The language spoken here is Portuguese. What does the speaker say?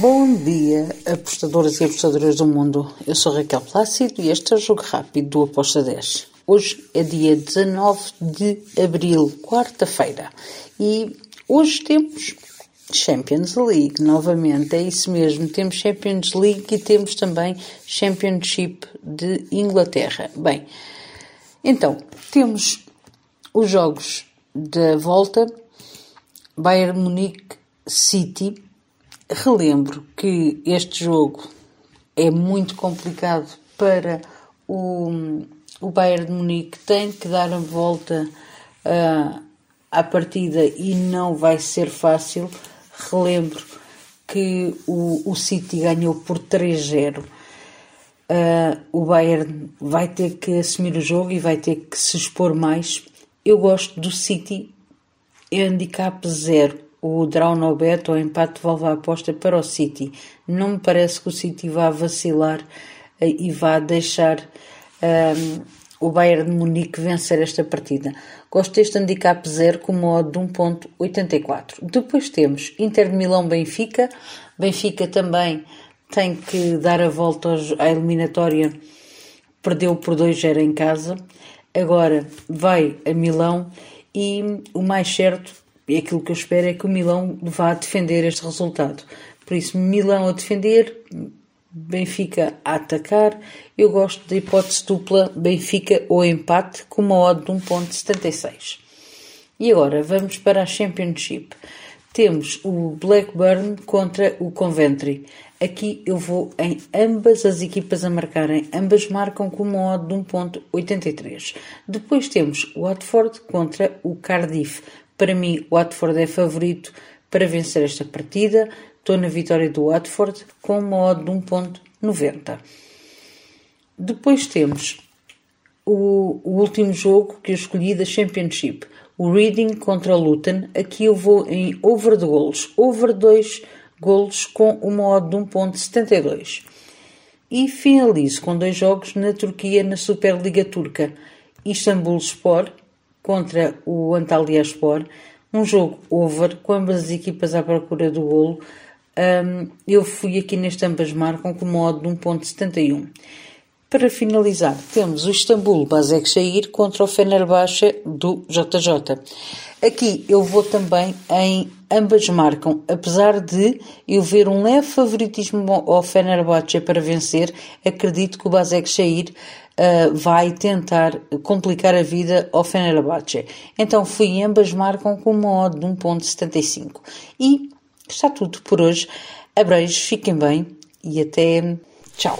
Bom dia, apostadoras e apostadoras do mundo. Eu sou Raquel Plácido e este é o Jogo Rápido do Aposta 10. Hoje é dia 19 de abril, quarta-feira, e hoje temos Champions League, novamente, é isso mesmo. Temos Champions League e temos também Championship de Inglaterra. Bem, então, temos os jogos da volta, Bayern Munique City. Relembro que este jogo é muito complicado para o, o Bayern de Munique, tem que dar a volta uh, à partida e não vai ser fácil. Relembro que o, o City ganhou por 3-0. Uh, ah, o Bayern vai ter que assumir o jogo e vai ter que se expor mais. Eu gosto do City, handicap 0 o draw no bet ou empate devolve a aposta para o City. Não me parece que o City vá vacilar eh, e vá deixar um, ehm, o Bayern de Munique vencer esta partida. Gosto deste handicap 0 com modo de 1.84. Depois temos Inter de Milão-Benfica. Benfica também tem que dar a volta à eliminatória. Perdeu por 2-0 em casa. Agora vai a Milão e o mais certo e aquilo que eu espero é que o Milão vá defender este resultado. Por isso, Milão a defender, Benfica a atacar. Eu gosto da hipótese dupla Benfica ou empate com uma odd de 1.76. E agora vamos para a Championship. Temos o Blackburn contra o Coventry. Aqui eu vou em ambas as equipas a marcarem. Ambas marcam com uma odd de 1.83. Depois temos o Watford contra o Cardiff. Para mim, o Watford é favorito para vencer esta partida. Estou na vitória do Watford com uma odd de 1.90. Depois temos o, o, último jogo que eu escolhi da Championship, o Reading contra o Luton. Aqui eu vou em over de golos, over 2 golos com uma odd de 1.72. E finalizo com dois jogos na Turquia na Superliga Turca. Istambul Sport contra o Antalyaspor, um jogo over, com ambas as equipas à procura do golo. Um, eu fui aqui neste ambas marcam com modo de 1.71. Para finalizar, temos o Istambul Basaksehir contra o Fenerbahçe do JJ. Aqui eu vou também em ambas marcam, apesar de eu ver um leve favoritismo ao Fenerbahçe para vencer, acredito que o Basaksehir uh, vai tentar complicar a vida ao Fenerbahçe. Então fui ambas marcam com uma odd de 1.75. E está tudo por hoje. Abreijos, fiquem bem e até tchau.